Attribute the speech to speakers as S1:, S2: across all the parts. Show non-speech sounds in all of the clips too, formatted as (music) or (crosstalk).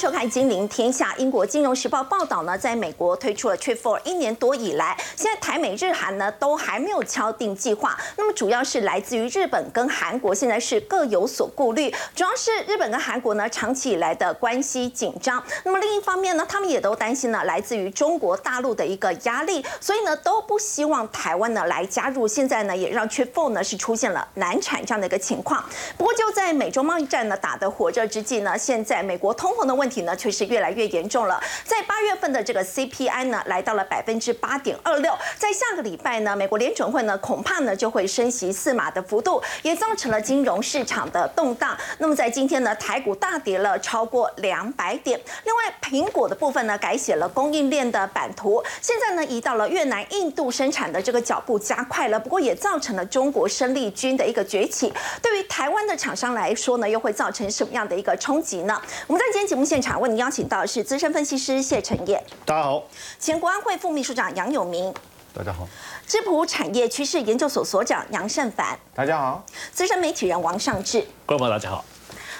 S1: 收看《金陵天下》。英国金融时报报道呢，在美国推出了 Trip for 一年多以来，现在台美日韩呢都还没有敲定计划。那么主要是来自于日本跟韩国，现在是各有所顾虑。主要是日本跟韩国呢长期以来的关系紧张。那么另一方面呢，他们也都担心呢来自于中国大陆的一个压力，所以呢都不希望台湾呢来加入。现在呢也让 Trip for 呢是出现了难产这样的一个情况。不过就在美洲贸易战呢打得火热之际呢，现在美国通膨的问题体呢，却是越来越严重了。在八月份的这个 CPI 呢，来到了百分之八点二六。在下个礼拜呢，美国联准会呢，恐怕呢就会升息四码的幅度，也造成了金融市场的动荡。那么在今天呢，台股大跌了超过两百点。另外，苹果的部分呢，改写了供应链的版图，现在呢移到了越南、印度生产的这个脚步加快了。不过也造成了中国生力军的一个崛起。对于台湾的厂商来说呢，又会造成什么样的一个冲击呢？我们在今天节目现场为您邀请到的是资深分析师谢晨业，
S2: 大家好；
S1: 前国安会副秘书长杨永明，
S2: 大家好；
S1: 智普产业趋势研究所所长杨胜凡，
S3: 大家好；
S1: 资深媒体人王尚志，
S2: 各位朋友大家好。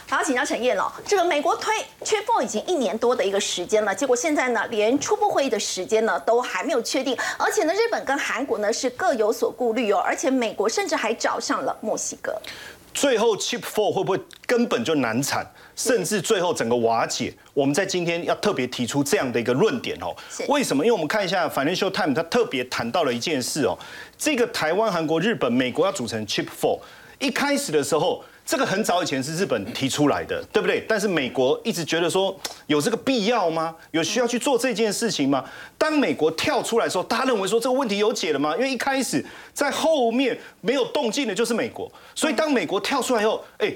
S1: 好，请教陈燕了。这个美国推缺货已经一年多的一个时间了，结果现在呢，连初步会议的时间呢都还没有确定，而且呢，日本跟韩国呢是各有所顾虑哦，而且美国甚至还找上了墨西哥。
S2: 最后 Chip Four 会不会根本就难产，甚至最后整个瓦解？我们在今天要特别提出这样的一个论点哦。为什么？因为我们看一下 Financial Times，它特别谈到了一件事哦。这个台湾、韩国、日本、美国要组成 Chip Four，一开始的时候。这个很早以前是日本提出来的，对不对？但是美国一直觉得说有这个必要吗？有需要去做这件事情吗？当美国跳出来的时候，大家认为说这个问题有解了吗？因为一开始在后面没有动静的就是美国，所以当美国跳出来以后，哎，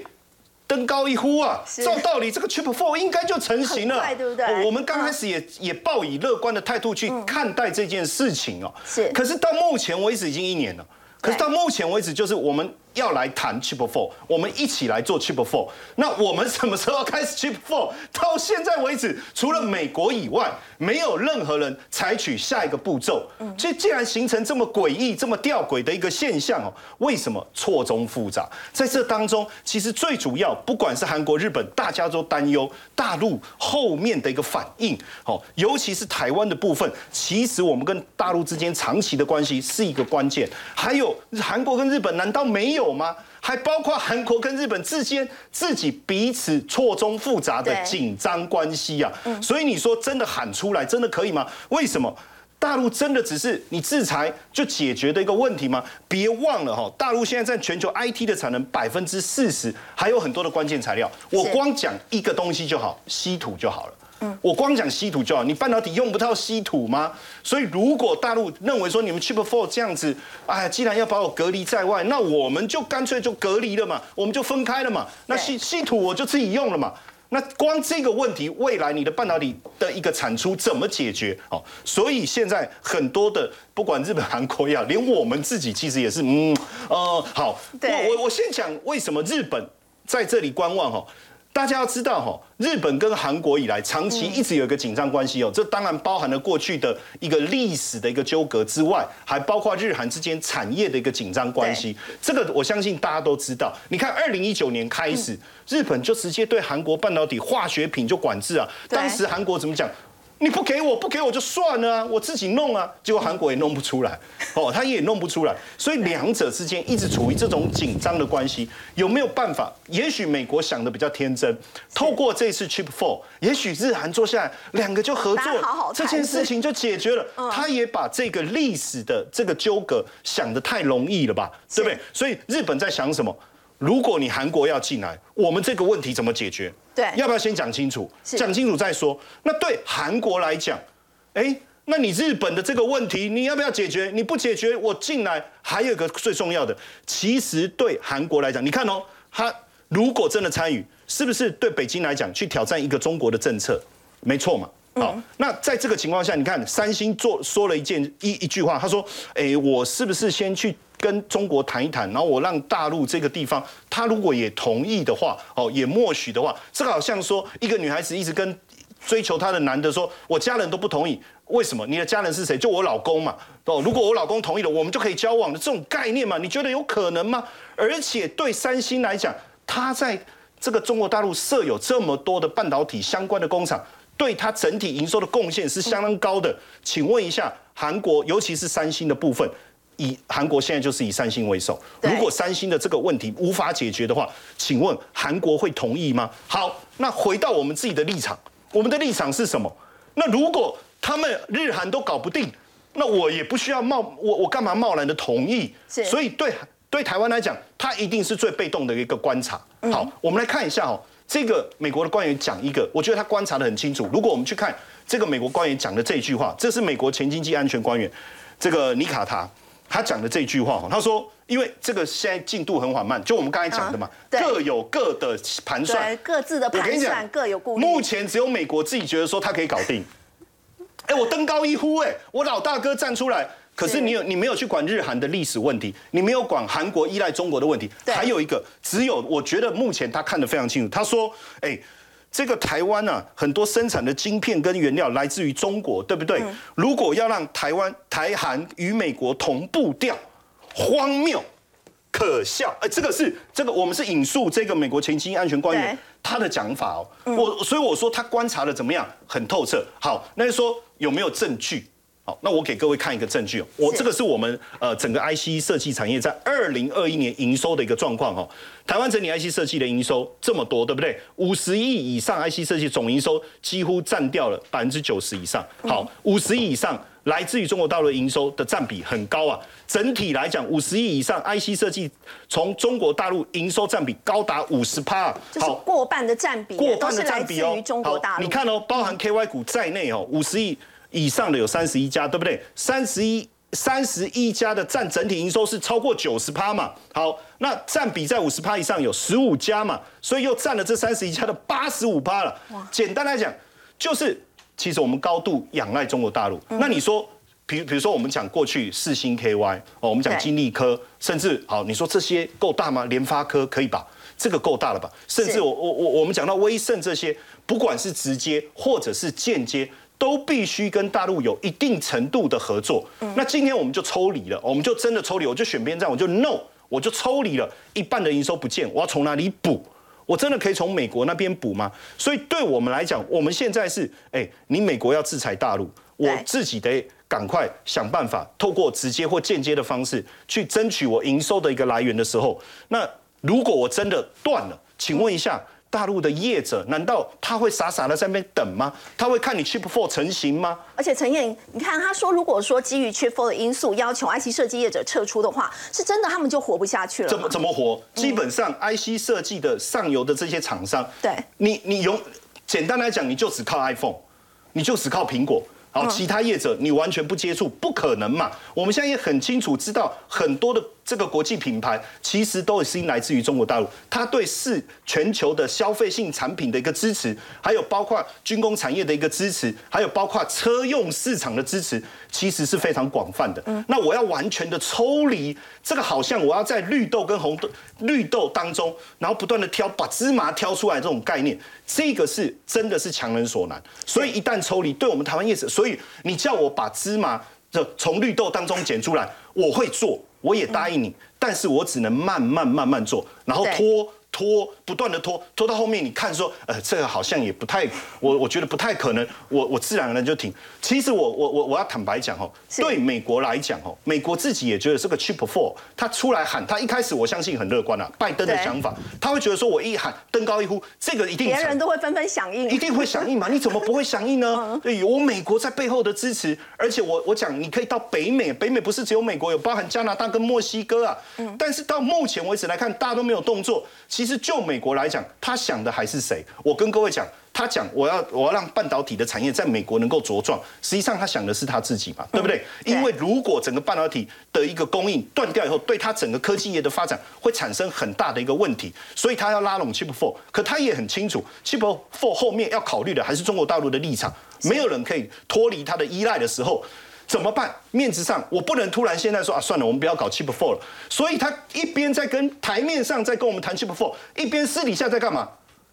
S2: 登高一呼啊，照道理这个 Triple Four 应该就成型了，
S1: 对不对？
S2: 我们刚开始也也抱以乐观的态度去看待这件事情哦。
S1: 是。
S2: 可是到目前为止已经一年了，可是到目前为止就是我们。要来谈 Chip Four，我们一起来做 Chip Four。那我们什么时候开始 Chip Four？到现在为止，除了美国以外，没有任何人采取下一个步骤。所以，既然形成这么诡异、这么吊诡的一个现象哦，为什么错综复杂？在这当中，其实最主要，不管是韩国、日本，大家都担忧大陆后面的一个反应。哦，尤其是台湾的部分，其实我们跟大陆之间长期的关系是一个关键。还有韩国跟日本，难道没有？有吗？还包括韩国跟日本之间自己彼此错综复杂的紧张关系啊！所以你说真的喊出来，真的可以吗？为什么大陆真的只是你制裁就解决的一个问题吗？别忘了哈，大陆现在占全球 IT 的产能百分之四十，还有很多的关键材料。我光讲一个东西就好，稀土就好了。我光讲稀土就好，你半导体用不到稀土吗？所以如果大陆认为说你们 Chip Four 这样子，哎，既然要把我隔离在外，那我们就干脆就隔离了嘛，我们就分开了嘛。那稀稀土我就自己用了嘛。那光这个问题，未来你的半导体的一个产出怎么解决？哦，所以现在很多的不管日本、韩国呀，连我们自己其实也是，嗯，呃，好，我我我先讲为什么日本在这里观望哈。大家要知道哈，日本跟韩国以来长期一直有一个紧张关系哦，这当然包含了过去的一个历史的一个纠葛之外，还包括日韩之间产业的一个紧张关系。这个我相信大家都知道。你看，二零一九年开始，日本就直接对韩国半导体化学品就管制啊。当时韩国怎么讲？你不给我不给我就算了啊，我自己弄啊，结果韩国也弄不出来，(laughs) 哦，他也弄不出来，所以两者之间一直处于这种紧张的关系，有没有办法？也许美国想的比较天真，透过这次 Chip Four，也许日韩坐下来两个就合作，这件事情就解决了。他也把这个历史的这个纠葛想的太容易了吧，对不对？所以日本在想什么？如果你韩国要进来，我们这个问题怎么解决？
S1: 对，
S2: 要不要先讲清楚？讲清楚再说。那对韩国来讲，哎，那你日本的这个问题，你要不要解决？你不解决，我进来还有一个最重要的，其实对韩国来讲，你看哦，他如果真的参与，是不是对北京来讲去挑战一个中国的政策？没错嘛。好，那在这个情况下，你看三星做说了一件一一句话，他说：“哎，我是不是先去？”跟中国谈一谈，然后我让大陆这个地方，他如果也同意的话，哦，也默许的话，这个好像说一个女孩子一直跟追求她的男的说，我家人都不同意，为什么？你的家人是谁？就我老公嘛，哦，如果我老公同意了，我们就可以交往的这种概念嘛？你觉得有可能吗？而且对三星来讲，他在这个中国大陆设有这么多的半导体相关的工厂，对它整体营收的贡献是相当高的。请问一下，韩国尤其是三星的部分，以韩国现在就是以三星为首，如果三星的这个问题无法解决的话，请问韩国会同意吗？好，那回到我们自己的立场，我们的立场是什么？那如果他们日韩都搞不定，那我也不需要冒我我干嘛贸然的同意？所以对对台湾来讲，它一定是最被动的一个观察。好，我们来看一下哦，这个美国的官员讲一个，我觉得他观察的很清楚。如果我们去看这个美国官员讲的这一句话，这是美国前经济安全官员这个尼卡塔他讲的这句话他说，因为这个现在进度很缓慢，就我们刚才讲的嘛，各有各的盘算，
S1: 各自的盘算各有顾虑。
S2: 目前只有美国自己觉得说他可以搞定。(laughs) 哎，我登高一呼，哎，我老大哥站出来。可是你有你没有去管日韩的历史问题，你没有管韩国依赖中国的问题。还有一个，只有我觉得目前他看得非常清楚。他说，哎，这个台湾啊，很多生产的晶片跟原料来自于中国，对不对？如果要让台湾台韩与美国同步掉，荒谬。可笑，哎，这个是这个，我们是引述这个美国前经安全官员他的讲法哦，我所以我说他观察的怎么样，很透彻。好，那就说有没有证据？好，那我给各位看一个证据哦，我这个是我们呃整个 IC 设计产业在二零二一年营收的一个状况哦。台湾整体 IC 设计的营收这么多，对不对？五十亿以上 IC 设计总营收几乎占掉了百分之九十以上。好，五十亿以上。来自于中国大陆营收的占比很高啊，整体来讲，五十亿以上 IC 设计从中国大陆营收占比高达五十趴，
S1: 好，过半的占比，
S2: 过半的占比哦。好，你看哦，包含 KY 股在内哦，五十亿以上的有三十一家，对不对？三十一三十一家的占整体营收是超过九十趴嘛？好，那占比在五十趴以上有十五家嘛？所以又占了这三十一家的八十五趴了。简单来讲，就是。其实我们高度仰赖中国大陆。那你说，比比如说我们讲过去四星 KY 哦，我们讲金利科，甚至好，你说这些够大吗？联发科可以吧？这个够大了吧？甚至我我我我们讲到威盛这些，不管是直接或者是间接，都必须跟大陆有一定程度的合作。那今天我们就抽离了，我们就真的抽离，我就选边站，我就 no，我就抽离了，一半的营收不见，我要从哪里补？我真的可以从美国那边补吗？所以对我们来讲，我们现在是，哎，你美国要制裁大陆，我自己得赶快想办法，透过直接或间接的方式去争取我营收的一个来源的时候，那如果我真的断了，请问一下。大陆的业者难道他会傻傻的在那边等吗？他会看你 Chip Four 成型吗？
S1: 而且陈燕，你看他说，如果说基于 Chip Four 的因素要求 IC 设计业者撤出的话，是真的他们就活不下去了。
S2: 怎么怎么活？基本上 IC 设计的上游的这些厂商，
S1: 对，
S2: 你你用简单来讲，你就只靠 iPhone，你就只靠苹果。好，其他业者你完全不接触，不可能嘛？我们现在也很清楚知道，很多的这个国际品牌其实都已经来自于中国大陆，它对是全球的消费性产品的一个支持，还有包括军工产业的一个支持，还有包括车用市场的支持，其实是非常广泛的。那我要完全的抽离这个，好像我要在绿豆跟红豆绿豆当中，然后不断的挑把芝麻挑出来这种概念。这个是真的是强人所难，所以一旦抽离，对我们台湾业者，所以你叫我把芝麻的从绿豆当中捡出来，我会做，我也答应你，但是我只能慢慢慢慢做，然后拖。拖不断的拖拖到后面，你看说，呃，这个好像也不太，我我觉得不太可能，我我自然而然就停。其实我我我我要坦白讲哦，对美国来讲哦，美国自己也觉得这个 Chip Four，他出来喊，他一开始我相信很乐观啊，拜登的想法，他会觉得说我一喊登高一呼，这个一定
S1: 别人都会纷纷响应，
S2: 一定会响应嘛？你怎么 (laughs) 不会响应呢？对，有美国在背后的支持，而且我我讲你可以到北美，北美不是只有美国，有包含加拿大跟墨西哥啊。嗯，但是到目前为止来看，大家都没有动作。其实就美国来讲，他想的还是谁？我跟各位讲，他讲我要我要让半导体的产业在美国能够茁壮，实际上他想的是他自己嘛，对不对？因为如果整个半导体的一个供应断掉以后，对他整个科技业的发展会产生很大的一个问题，所以他要拉拢 Chip Four，可他也很清楚，Chip Four 后面要考虑的还是中国大陆的立场，没有人可以脱离他的依赖的时候。怎么办？面子上我不能突然现在说啊，算了，我们不要搞 cheap Four 了。所以他一边在跟台面上在跟我们谈 cheap Four，一边私底下在干嘛？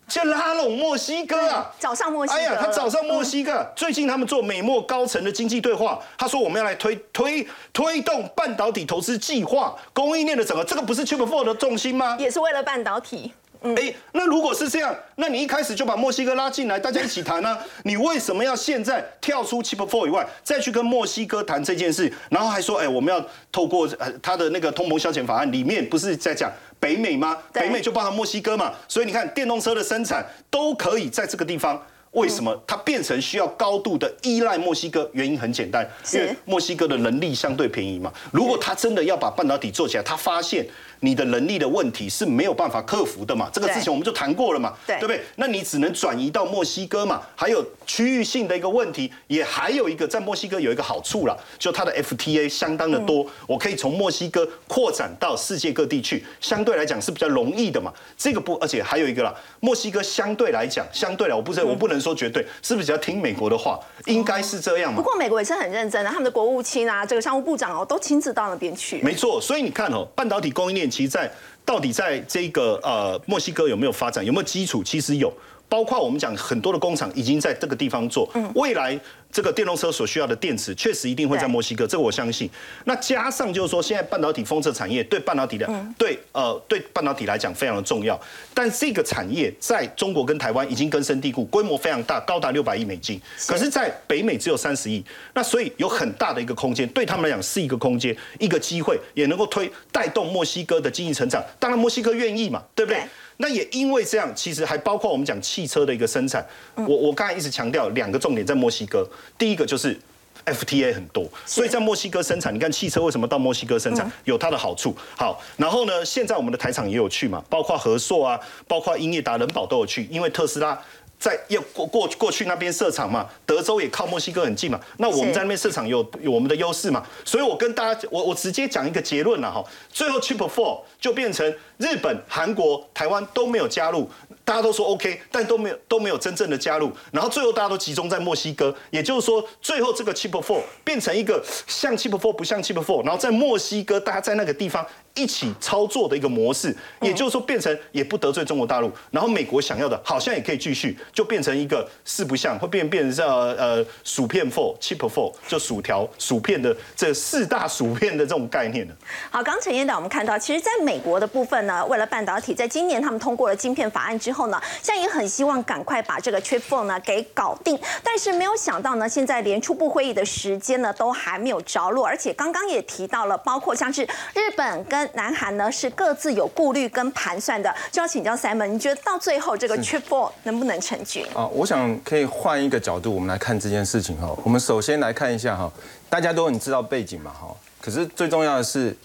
S2: 就拉拢墨西哥啊，
S1: 找上墨西哥。哎呀，
S2: 他找上墨西哥。最近他们做美墨高层的经济对话，他说我们要来推推推动半导体投资计划，供应链的整个，这个不是 cheap Four 的重心吗？
S1: 也是为了半导体。
S2: 哎，那如果是这样，那你一开始就把墨西哥拉进来，大家一起谈呢？(laughs) 你为什么要现在跳出 Chip Four 以外，再去跟墨西哥谈这件事？然后还说，哎，我们要透过呃他的那个通膨消遣法案里面，不是在讲北美吗？北美就包含墨西哥嘛，所以你看电动车的生产都可以在这个地方。为什么它变成需要高度的依赖墨西哥？原因很简单，因为墨西哥的人力相对便宜嘛。如果他真的要把半导体做起来，他发现。你的能力的问题是没有办法克服的嘛？这个之前我们就谈过了嘛，对不对？那你只能转移到墨西哥嘛。还有区域性的一个问题，也还有一个在墨西哥有一个好处啦，就它的 FTA 相当的多，我可以从墨西哥扩展到世界各地去，相对来讲是比较容易的嘛。这个不，而且还有一个啦，墨西哥相对来讲，相对来，我不是我不能说绝对，是不是只要听美国的话，应该是这样嘛？
S1: 不过美国也是很认真的，他们的国务卿啊，这个商务部长哦，都亲自到那边去。
S2: 没错，所以你看哦，半导体供应链。其在到底在这个呃墨西哥有没有发展，有没有基础？其实有，包括我们讲很多的工厂已经在这个地方做，未来。这个电动车所需要的电池确实一定会在墨西哥，这个我相信。那加上就是说，现在半导体封测产业对半导体的对呃对半导体来讲非常的重要。但这个产业在中国跟台湾已经根深蒂固，规模非常大，高达六百亿美金。可是，在北美只有三十亿，那所以有很大的一个空间，对他们来讲是一个空间，一个机会，也能够推带动墨西哥的经济成长。当然，墨西哥愿意嘛，对不对？那也因为这样，其实还包括我们讲汽车的一个生产。我我刚才一直强调两个重点在墨西哥。第一个就是 FTA 很多，所以在墨西哥生产。你看汽车为什么到墨西哥生产，有它的好处。好，然后呢，现在我们的台厂也有去嘛，包括和硕啊，包括英业达、人保都有去，因为特斯拉。在要过过过去那边设厂嘛，德州也靠墨西哥很近嘛，那我们在那边设厂有有我们的优势嘛，所以我跟大家我我直接讲一个结论了哈，最后 Chip Four 就变成日本、韩国、台湾都没有加入，大家都说 OK，但都没有都没有真正的加入，然后最后大家都集中在墨西哥，也就是说最后这个 Chip Four 变成一个像 Chip Four 不像 Chip Four，然后在墨西哥大家在那个地方。一起操作的一个模式，也就是说变成也不得罪中国大陆，然后美国想要的好像也可以继续，就变成一个四不像，会变变成呃呃薯片 four chip four，就薯条薯片的这四大薯片的这种概念的。
S1: 好，刚陈彦导我们看到，其实在美国的部分呢，为了半导体，在今年他们通过了晶片法案之后呢，现在也很希望赶快把这个 chip four 呢给搞定，但是没有想到呢，现在连初步会议的时间呢都还没有着落，而且刚刚也提到了，包括像是日本跟南韩呢是各自有顾虑跟盘算的，就要请教 Simon，你觉得到最后这个 Triple 能不能成局？啊，
S3: 我想可以换一个角度，我们来看这件事情哈。我们首先来看一下哈，大家都很知道背景嘛哈。可是最重要的是，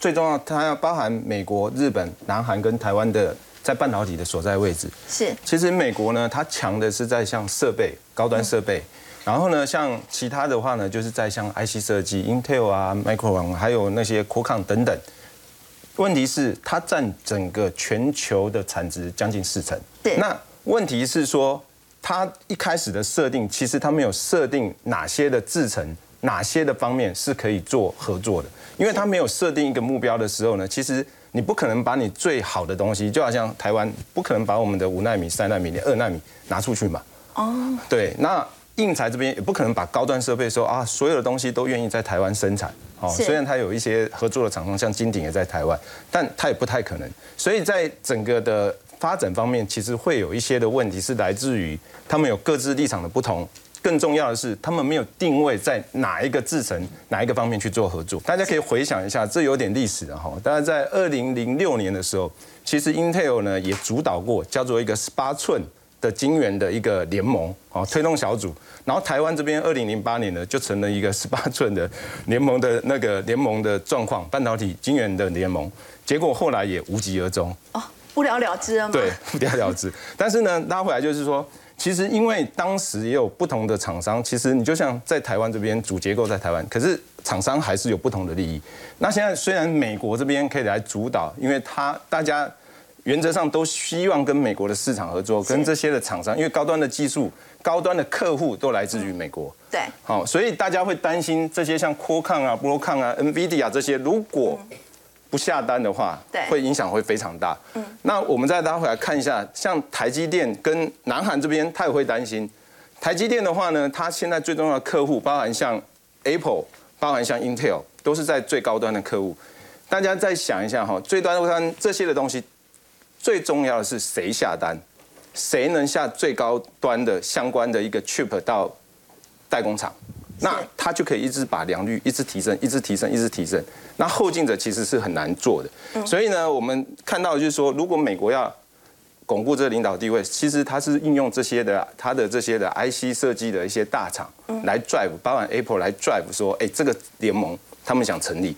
S3: 最重要它要包含美国、日本、南韩跟台湾的在半导体的所在位置。
S1: 是，
S3: 其实美国呢，它强的是在像设备、高端设备。然后呢，像其他的话呢，就是在像 IC 设计，Intel 啊、Micron，还有那些 Qualcomm 等等。问题是它占整个全球的产值将近四成。
S1: 对。
S3: 那问题是说，它一开始的设定，其实它没有设定哪些的制程，哪些的方面是可以做合作的。因为他没有设定一个目标的时候呢，其实你不可能把你最好的东西，就好像台湾不可能把我们的五纳米、三纳米、二纳米拿出去嘛。哦。对，那。印材这边也不可能把高端设备说啊，所有的东西都愿意在台湾生产。哦，虽然它有一些合作的厂商，像金鼎也在台湾，但它也不太可能。所以在整个的发展方面，其实会有一些的问题是来自于他们有各自立场的不同。更重要的是，他们没有定位在哪一个制成、哪一个方面去做合作。大家可以回想一下，这有点历史了哈。大家在二零零六年的时候，其实 Intel 呢也主导过叫做一个十八寸。的晶圆的一个联盟，哦，推动小组，然后台湾这边二零零八年呢，就成了一个十八寸的联盟的那个联盟的状况，半导体晶圆的联盟，结果后来也无疾而终，哦，
S1: 不了了之了吗？
S3: 对，不了了之。但是呢，拉回来就是说，其实因为当时也有不同的厂商，其实你就像在台湾这边主结构在台湾，可是厂商还是有不同的利益。那现在虽然美国这边可以来主导，因为他大家。原则上都希望跟美国的市场合作，跟这些的厂商，因为高端的技术、高端的客户都来自于美国。
S1: 对，
S3: 好，所以大家会担心这些像 Qualcomm 啊、Broadcom 啊、NVIDIA 这些，如果不下单的话，
S1: 对，
S3: 会影响会非常大。嗯，那我们再拉回来看一下，像台积电跟南韩这边，他也会担心。台积电的话呢，它现在最重要的客户，包含像 Apple，包含像 Intel，都是在最高端的客户。大家再想一下哈，最端端这些的东西。最重要的是谁下单，谁能下最高端的相关的一个 chip 到代工厂，那他就可以一直把良率一直提升，一直提升，一直提升。那后进者其实是很难做的，所以呢，我们看到就是说，如果美国要巩固这个领导地位，其实它是应用这些的，它的这些的 IC 设计的一些大厂来 drive，包含 Apple 来 drive，说，哎，这个联盟他们想成立，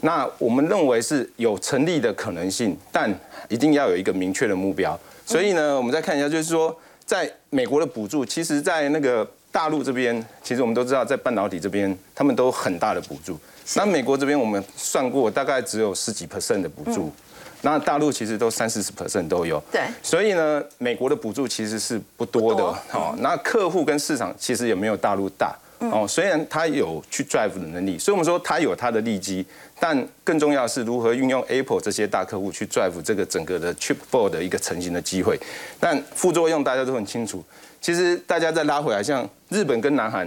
S3: 那我们认为是有成立的可能性，但一定要有一个明确的目标。所以呢，我们再看一下，就是说，在美国的补助，其实在那个大陆这边，其实我们都知道，在半导体这边，他们都很大的补助。那美国这边我们算过，大概只有十几 percent 的补助。那大陆其实都三四十 percent 都有，
S1: 对，
S3: 所以呢，美国的补助其实是不多的哦。那客户跟市场其实也没有大陆大哦。虽然它有去 drive 的能力，所以我们说它有它的利基，但更重要的是如何运用 Apple 这些大客户去 drive 这个整个的 Chip Four 的一个成型的机会。但副作用大家都很清楚。其实大家再拉回来，像日本跟南韩，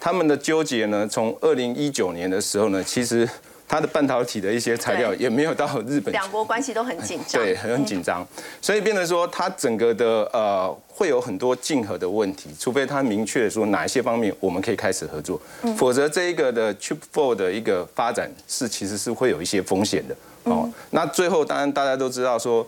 S3: 他们的纠结呢，从二零一九年的时候呢，其实。它的半导体的一些材料也没有到日本，
S1: 两国关系都很紧张，
S3: 对，很紧张，所以变成说它整个的呃会有很多竞合的问题，除非它明确说哪一些方面我们可以开始合作，否则这一个的 Chip Four 的一个发展是其实是会有一些风险的。哦。那最后当然大家都知道说，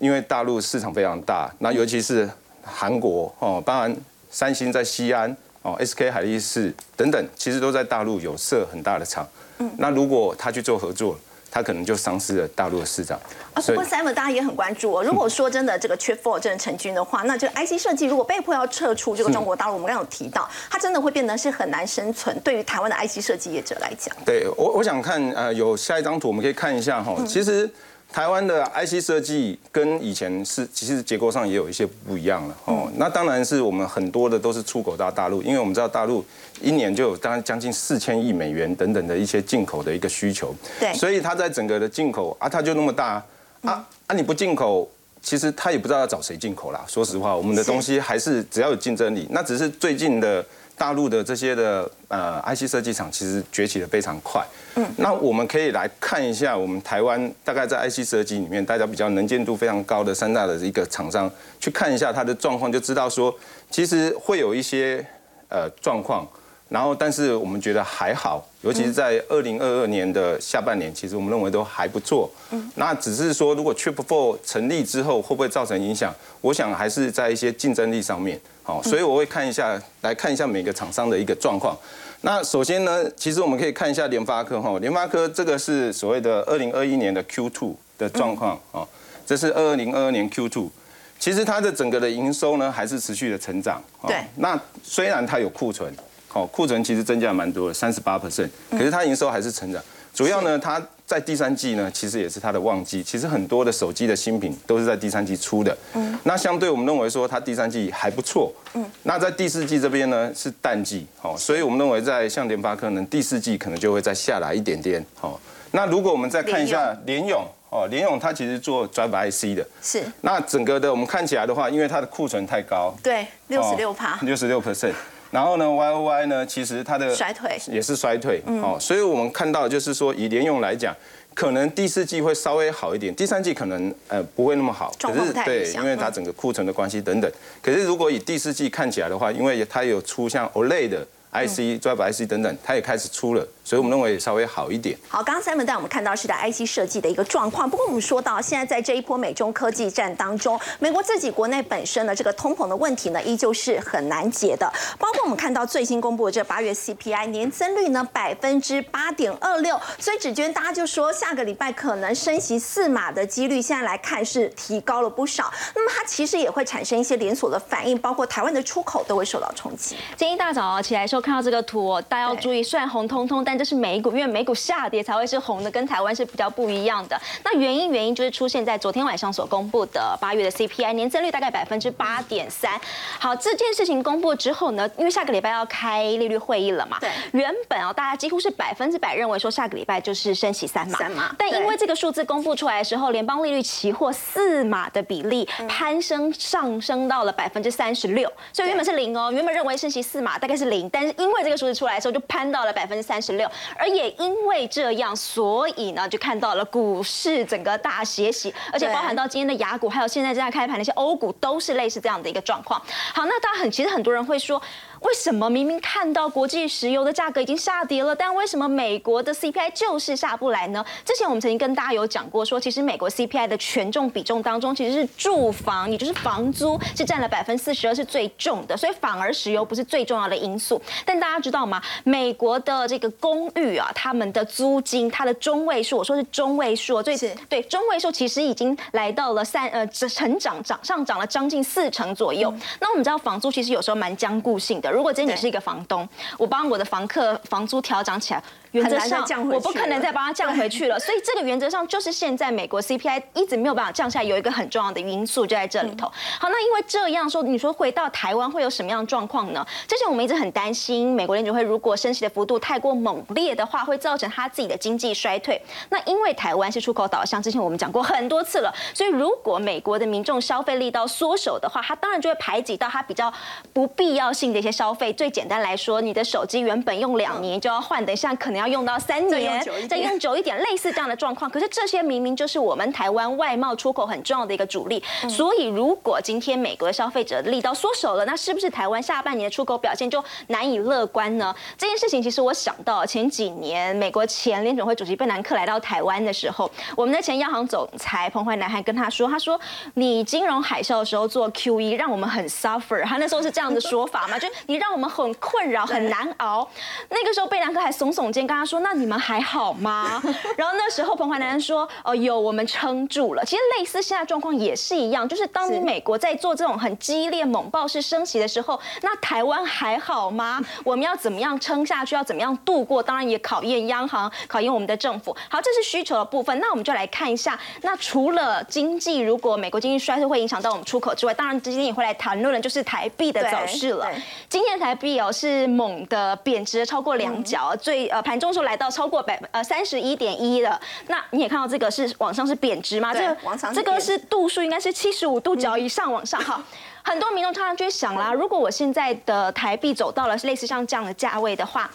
S3: 因为大陆市场非常大，那尤其是韩国哦，当然三星在西安哦，SK 海力士等等，其实都在大陆有设很大的厂。嗯那如果他去做合作，他可能就丧失了大陆的市场。
S1: 啊，不过 Simon 大家也很关注哦。(laughs) 如果说真的这个 Chip Four 真的成军的话，那这个 IC 设计如果被迫要撤出这个中国大陆，我们刚刚有提到，它真的会变得是很难生存。对于台湾的 IC 设计业者来讲，
S3: 对我我想看呃有下一张图，我们可以看一下哈。其实。台湾的 IC 设计跟以前是其实结构上也有一些不一样了哦。那当然是我们很多的都是出口到大陆，因为我们知道大陆一年就有当然将近四千亿美元等等的一些进口的一个需求。
S1: 对。
S3: 所以它在整个的进口啊，它就那么大啊啊！你不进口，其实它也不知道要找谁进口啦。说实话，我们的东西还是只要有竞争力。那只是最近的。大陆的这些的呃 IC 设计厂其实崛起的非常快，嗯，那我们可以来看一下我们台湾大概在 IC 设计里面大家比较能见度非常高的三大的一个厂商，去看一下它的状况，就知道说其实会有一些呃状况。然后，但是我们觉得还好，尤其是在二零二二年的下半年，其实我们认为都还不错。嗯，那只是说，如果 Trip Four 成立之后，会不会造成影响？我想还是在一些竞争力上面。好，所以我会看一下，来看一下每个厂商的一个状况。那首先呢，其实我们可以看一下联发科哈，联发科这个是所谓的二零二一年的 Q Two 的状况啊，这是二零二二年 Q Two，其实它的整个的营收呢还是持续的成长。
S1: 对，
S3: 那虽然它有库存。好，库存其实增加蛮多的，三十八 percent，可是它营收还是成长。主要呢，它在第三季呢，其实也是它的旺季。其实很多的手机的新品都是在第三季出的。嗯。那相对我们认为说，它第三季还不错。嗯。那在第四季这边呢，是淡季。好，所以我们认为在像联发科呢，第四季可能就会再下来一点点。好，那如果我们再看一下联勇，哦，联勇它其实做 drive IC 的。
S1: 是。
S3: 那整个的我们看起来的话，因为它的库存太高。
S1: 对，六十六趴。
S3: 六十六 percent。然后呢，Y O Y 呢，其实它的
S1: 衰退
S3: 也是衰退，哦，所以我们看到就是说，以联用来讲，可能第四季会稍微好一点，第三季可能呃不会那么好，
S1: 可是
S3: 对，因为它整个库存的关系等等。可是如果以第四季看起来的话，因为它有出像 OLED 的 IC、Drive IC 等等，它也开始出了。所以我们认为稍微好一点。
S1: 好，刚刚 Simon 带我们看到是在 IC 设计的一个状况。不过我们说到现在在这一波美中科技战当中，美国自己国内本身的这个通膨的问题呢，依旧是很难解的。包括我们看到最新公布的这八月 CPI 年增率呢百分之八点二六，所以只娟大家就说下个礼拜可能升息四码的几率，现在来看是提高了不少。那么它其实也会产生一些连锁的反应，包括台湾的出口都会受到冲击。
S4: 今天一大早起来时候看到这个图，大家要注意，虽然红彤彤，但这是美股，因为美股下跌才会是红的，跟台湾是比较不一样的。那原因原因就是出现在昨天晚上所公布的八月的 CPI 年增率大概百分之八点三。好，这件事情公布之后呢，因为下个礼拜要开利率会议了嘛，
S1: 对，
S4: 原本哦大家几乎是百分之百认为说下个礼拜就是升息三码，
S1: 三码，
S4: 但因为这个数字公布出来的时候，联邦利率期货四码的比例攀升上升到了百分之三十六，所以原本是零哦，原本认为升息四码大概是零，但是因为这个数字出来的时候就攀到了百分之三十六。了，而也因为这样，所以呢就看到了股市整个大斜洗，而且包含到今天的雅股，还有现在正在开盘的一些欧股，都是类似这样的一个状况。好，那大家很其实很多人会说。为什么明明看到国际石油的价格已经下跌了，但为什么美国的 CPI 就是下不来呢？之前我们曾经跟大家有讲过，说其实美国 CPI 的权重比重当中，其实是住房，也就是房租是占了百分之四十二，是最重的，所以反而石油不是最重要的因素。但大家知道吗？美国的这个公寓啊，他们的租金，它的中位数，我说是中位数，最对中位数其实已经来到了三呃成长涨上涨了将近四成左右。那我们知道房租其实有时候蛮僵固性的。如果今天你是一个房东，我帮我的房客房租调涨起来。原则上，我不可能再帮它降回去了。所以这个原则上就是现在美国 CPI 一直没有办法降下来，有一个很重要的因素就在这里头。好，那因为这样说，你说回到台湾会有什么样的状况呢？之前我们一直很担心，美国联储会如果升息的幅度太过猛烈的话，会造成他自己的经济衰退。那因为台湾是出口导向，之前我们讲过很多次了，所以如果美国的民众消费力道缩手的话，它当然就会排挤到它比较不必要性的一些消费。最简单来说，你的手机原本用两年就要换的，现在可能要用到三年。再用久一点，类似这样的状况。可是这些明明就是我们台湾外贸出口很重要的一个主力。所以如果今天美国的消费者力道缩手了，那是不是台湾下半年的出口表现就难以乐观呢？这件事情其实我想到前几年美国前联准会主席贝南克来到台湾的时候，我们的前央行总裁彭淮南还跟他说：“他说你金融海啸的时候做 QE 让我们很 suffer。”他那时候是这样的说法嘛？(laughs) 就你让我们很困扰、很难熬。那个时候贝南克还耸耸肩跟他说：“那你们。”还好吗？(laughs) 然后那时候彭淮南说：“哦，有我们撑住了。”其实类似现在状况也是一样，就是当你美国在做这种很激烈猛爆式升息的时候，那台湾还好吗？(laughs) 我们要怎么样撑下去？要怎么样度过？当然也考验央行，考验我们的政府。好，这是需求的部分。那我们就来看一下，那除了经济，如果美国经济衰退会影响到我们出口之外，当然今天也会来谈论的就是台币的走势了。今天台币哦是猛的贬值超过两角，最呃盘中时候来到超过。百呃三十一点一了，那你也看到这个是往上是贬值吗？这个这个是度数应该是七十五度角以上往上哈。很多民众常常就会想啦，如果我现在的台币走到了类似像这样的价位的话。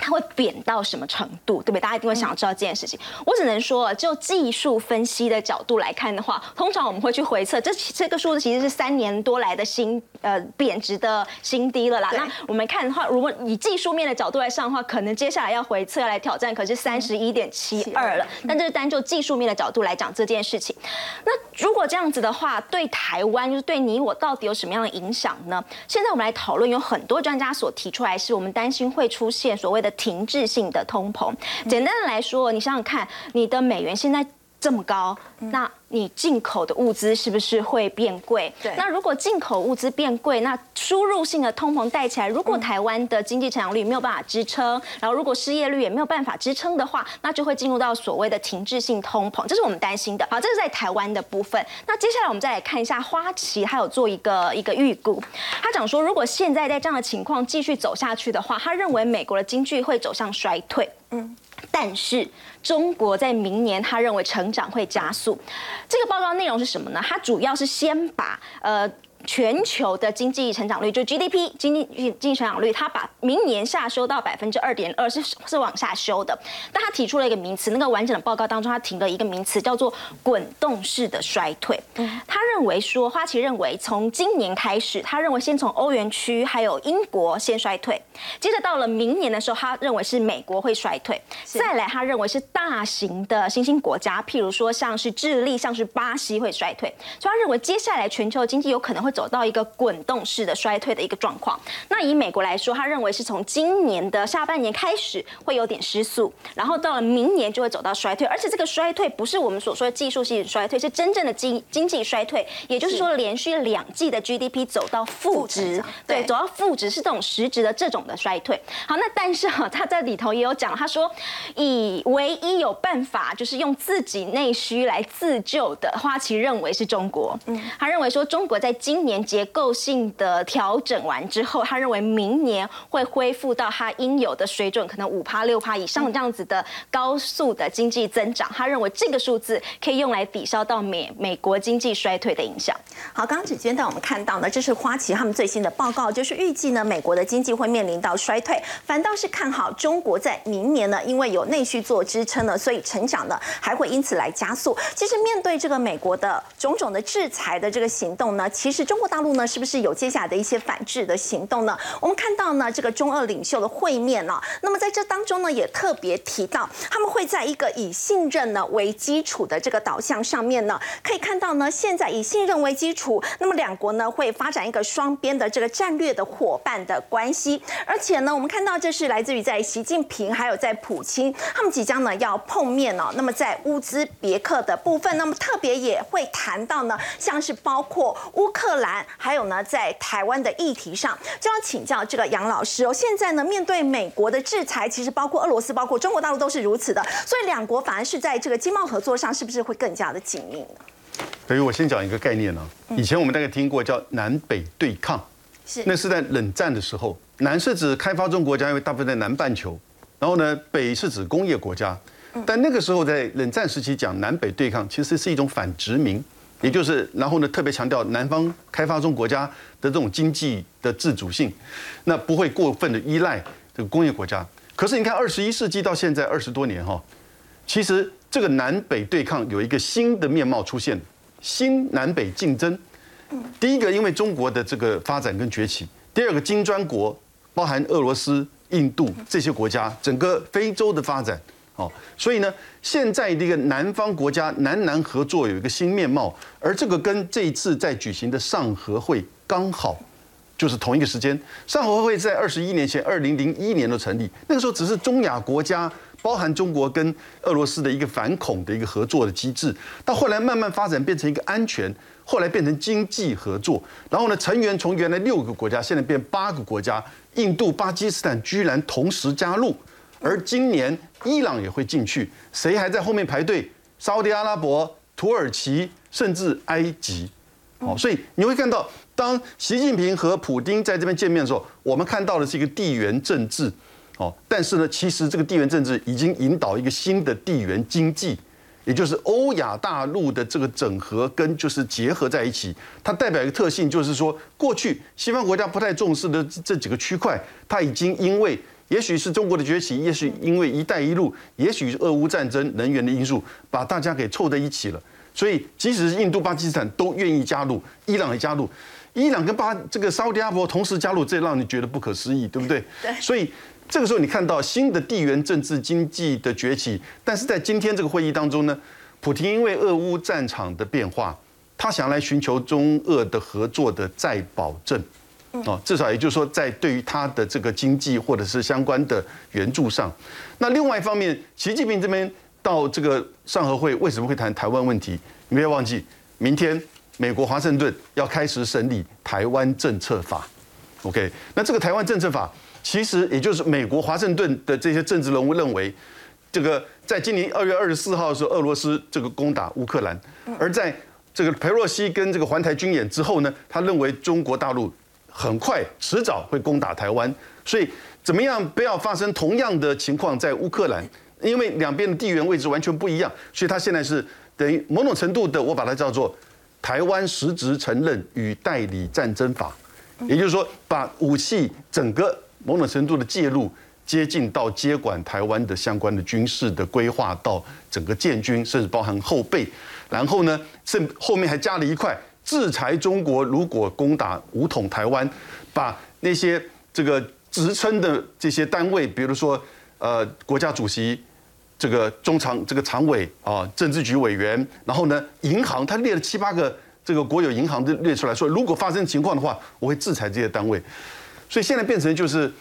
S4: 它会贬到什么程度，对不对？大家一定会想要知道这件事情。我只能说，就技术分析的角度来看的话，通常我们会去回测，这这个数字其实是三年多来的新呃贬值的新低了啦。那我们看的话，如果以技术面的角度来上的话，可能接下来要回测来挑战，可是三十一点七二了。但这是单就技术面的角度来讲这件事情。那如果这样子的话，对台湾就是对你我到底有什么样的影响呢？现在我们来讨论，有很多专家所提出来，是我们担心会出现所谓的。停滞性的通膨，简单的来说，你想想看，你的美元现在这么高，那。你进口的物资是不是会变贵？
S1: 对。
S4: 那如果进口物资变贵，那输入性的通膨带起来，如果台湾的经济成长率没有办法支撑，然后如果失业率也没有办法支撑的话，那就会进入到所谓的停滞性通膨，这是我们担心的。好，这是在台湾的部分。那接下来我们再来看一下花旗，还有做一个一个预估。他讲说，如果现在在这样的情况继续走下去的话，他认为美国的经济会走向衰退。嗯。但是中国在明年，他认为成长会加速。这个报告内容是什么呢？它主要是先把呃。全球的经济成长率，就 GDP 经济经济成长率，它把明年下修到百分之二点二，是是往下修的。但他提出了一个名词，那个完整的报告当中，他提了一个名词叫做滚动式的衰退。他认为说，花旗认为从今年开始，他认为先从欧元区还有英国先衰退，接着到了明年的时候，他认为是美国会衰退，再来他认为是大型的新兴国家，譬如说像是智利、像是巴西会衰退。所以他认为接下来全球经济有可能会。走到一个滚动式的衰退的一个状况。那以美国来说，他认为是从今年的下半年开始会有点失速，然后到了明年就会走到衰退。而且这个衰退不是我们所说的技术性衰退，是真正的经经济衰退。也就是说，连续两季的 GDP 走到负值，对，走到负值是这种实质的这种的衰退。好，那但是哈，他在里头也有讲，他说以唯一有办法就是用自己内需来自救的，花旗认为是中国。嗯，他认为说中国在今年结构性的调整完之后，他认为明年会恢复到他应有的水准，可能五趴六趴以上这样子的高速的经济增长。他认为这个数字可以用来抵消到美美国经济衰退。的影响。
S1: 好，刚刚子娟带我们看到呢，这是花旗他们最新的报告，就是预计呢，美国的经济会面临到衰退，反倒是看好中国在明年呢，因为有内需做支撑呢，所以成长呢还会因此来加速。其实面对这个美国的种种的制裁的这个行动呢，其实中国大陆呢，是不是有接下来的一些反制的行动呢？我们看到呢，这个中俄领袖的会面呢，那么在这当中呢，也特别提到他们会在一个以信任呢为基础的这个导向上面呢，可以看到呢，现在以信任为基础，那么两国呢会发展一个双边的这个战略的伙伴的关系，而且呢，我们看到这是来自于在习近平还有在普京他们即将呢要碰面哦，那么在乌兹别克的部分，那么特别也会谈到呢，像是包括乌克兰，还有呢在台湾的议题上，就要请教这个杨老师哦。现在呢，面对美国的制裁，其实包括俄罗斯、包括中国大陆都是如此的，所以两国反而是在这个经贸合作上，是不是会更加的紧密呢？
S5: 等于我先讲一个概念呢，以前我们大概听过叫南北对抗，
S1: 是
S5: 那是在冷战的时候，南是指开发中国家，因为大部分在南半球，然后呢，北是指工业国家。但那个时候在冷战时期讲南北对抗，其实是一种反殖民，也就是然后呢特别强调南方开发中国家的这种经济的自主性，那不会过分的依赖这个工业国家。可是你看二十一世纪到现在二十多年哈，其实这个南北对抗有一个新的面貌出现，新南北竞争。第一个，因为中国的这个发展跟崛起；第二个，金砖国包含俄罗斯、印度这些国家，整个非洲的发展。哦，所以呢，现在这个南方国家南南合作有一个新面貌，而这个跟这一次在举行的上合会刚好就是同一个时间。上合会在二十一年前，二零零一年的成立，那个时候只是中亚国家，包含中国跟俄罗斯的一个反恐的一个合作的机制，到后来慢慢发展变成一个安全，后来变成经济合作，然后呢，成员从原来六个国家，现在变八个国家，印度、巴基斯坦居然同时加入。而今年伊朗也会进去，谁还在后面排队？沙特阿拉伯、土耳其，甚至埃及。哦，所以你会看到，当习近平和普京在这边见面的时候，我们看到的是一个地缘政治。哦，但是呢，其实这个地缘政治已经引导一个新的地缘经济，也就是欧亚大陆的这个整合跟就是结合在一起。它代表一个特性，就是说，过去西方国家不太重视的这几个区块，它已经因为。也许是中国的崛起，也许因为“一带一路”，也许是俄乌战争、能源的因素，把大家给凑在一起了。所以，即使是印度、巴基斯坦都愿意加入，伊朗也加入，伊朗跟巴这个沙特阿拉伯同时加入，这让你觉得不可思议，对不对？
S1: 对。
S5: 所以，这个时候你看到新的地缘政治经济的崛起，但是在今天这个会议当中呢，普京因为俄乌战场的变化，他想来寻求中俄的合作的再保证。哦，至少也就是说，在对于他的这个经济或者是相关的援助上，那另外一方面，习近平这边到这个上合会为什么会谈台湾问题？你不要忘记，明天美国华盛顿要开始审理台湾政策法。OK，那这个台湾政策法，其实也就是美国华盛顿的这些政治人物认为，这个在今年二月二十四号的时候，俄罗斯这个攻打乌克兰，而在这个佩洛西跟这个环台军演之后呢，他认为中国大陆。很快，迟早会攻打台湾，所以怎么样不要发生同样的情况在乌克兰？因为两边的地缘位置完全不一样，所以他现在是等于某种程度的，我把它叫做台湾实质承认与代理战争法，也就是说，把武器整个某种程度的介入接近到接管台湾的相关的军事的规划，到整个建军，甚至包含后备，然后呢，甚后面还加了一块。制裁中国，如果攻打武统台湾，把那些这个职称的这些单位，比如说呃国家主席、这个中常这个常委啊、政治局委员，然后呢银行，他列了七八个这个国有银行都列出来说，如果发生情况的话，我会制裁这些单位。所以现在变成就是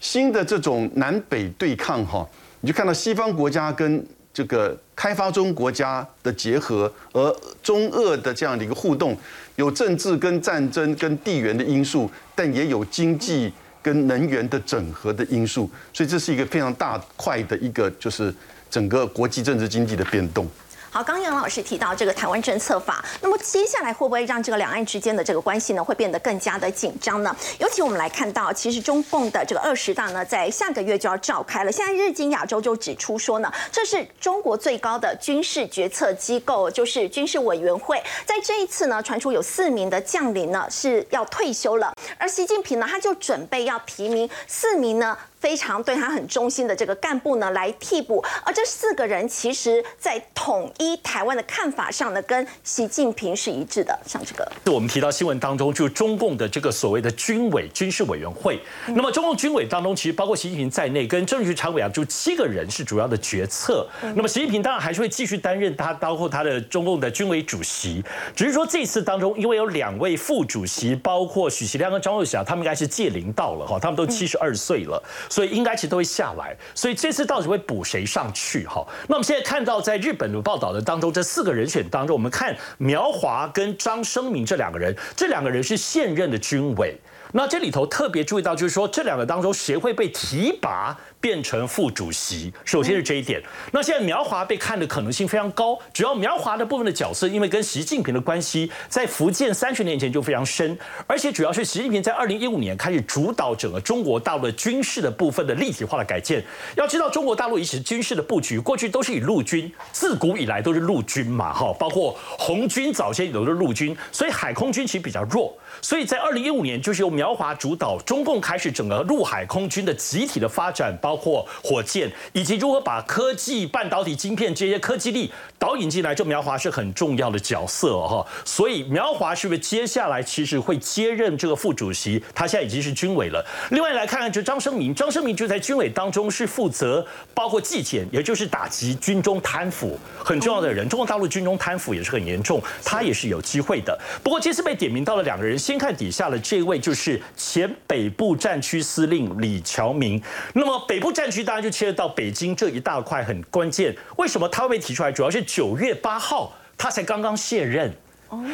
S5: 新的这种南北对抗哈，你就看到西方国家跟。这个开发中国家的结合，而中俄的这样的一个互动，有政治跟战争跟地缘的因素，但也有经济跟能源的整合的因素，所以这是一个非常大块的一个，就是整个国际政治经济的变动。
S1: 好，刚杨老师提到这个台湾政策法，那么接下来会不会让这个两岸之间的这个关系呢，会变得更加的紧张呢？尤其我们来看到，其实中共的这个二十大呢，在下个月就要召开了。现在日经亚洲就指出说呢，这是中国最高的军事决策机构，就是军事委员会，在这一次呢，传出有四名的将领呢是要退休了，而习近平呢，他就准备要提名四名呢。非常对他很忠心的这个干部呢，来替补。而这四个人其实，在统一台湾的看法上呢，跟习近平是一致的。像这个，
S6: 我们提到新闻当中，就是中共的这个所谓的军委军事委员会。那么中共军委当中，其实包括习近平在内，跟政治局常委啊，就七个人是主要的决策。那么习近平当然还是会继续担任他，包括他的中共的军委主席。只是说这次当中，因为有两位副主席，包括许其亮跟张又侠，他们应该是届龄到了哈，他们都七十二岁了。所以应该其实都会下来，所以这次到底会补谁上去？哈，那我们现在看到在日本的报道的当中，这四个人选当中，我们看苗华跟张生明这两个人，这两个人是现任的军委。那这里头特别注意到，就是说这两个当中谁会被提拔？变成副主席，首先是这一点。那现在苗华被看的可能性非常高，主要苗华的部分的角色，因为跟习近平的关系在福建三十年前就非常深，而且主要是习近平在二零一五年开始主导整个中国大陆的军事的部分的立体化的改建。要知道，中国大陆以前军事的布局，过去都是以陆军，自古以来都是陆军嘛，哈，包括红军早先有的陆军，所以海空军其实比较弱。所以在二零一五年，就是由苗华主导，中共开始整个陆海空军的集体的发展，包括火箭，以及如何把科技、半导体晶片这些科技力导引进来，就苗华是很重要的角色哈。所以苗华是不是接下来其实会接任这个副主席？他现在已经是军委了。另外来看看，就张生明，张生明就在军委当中是负责包括纪检，也就是打击军中贪腐很重要的人。中国大陆军中贪腐也是很严重，他也是有机会的。不过这次被点名到了两个人。先看底下的这位，就是前北部战区司令李乔明。那么北部战区当然就牵涉到北京这一大块很关键。为什么他会被提出来？主要是九月八号他才刚刚卸任，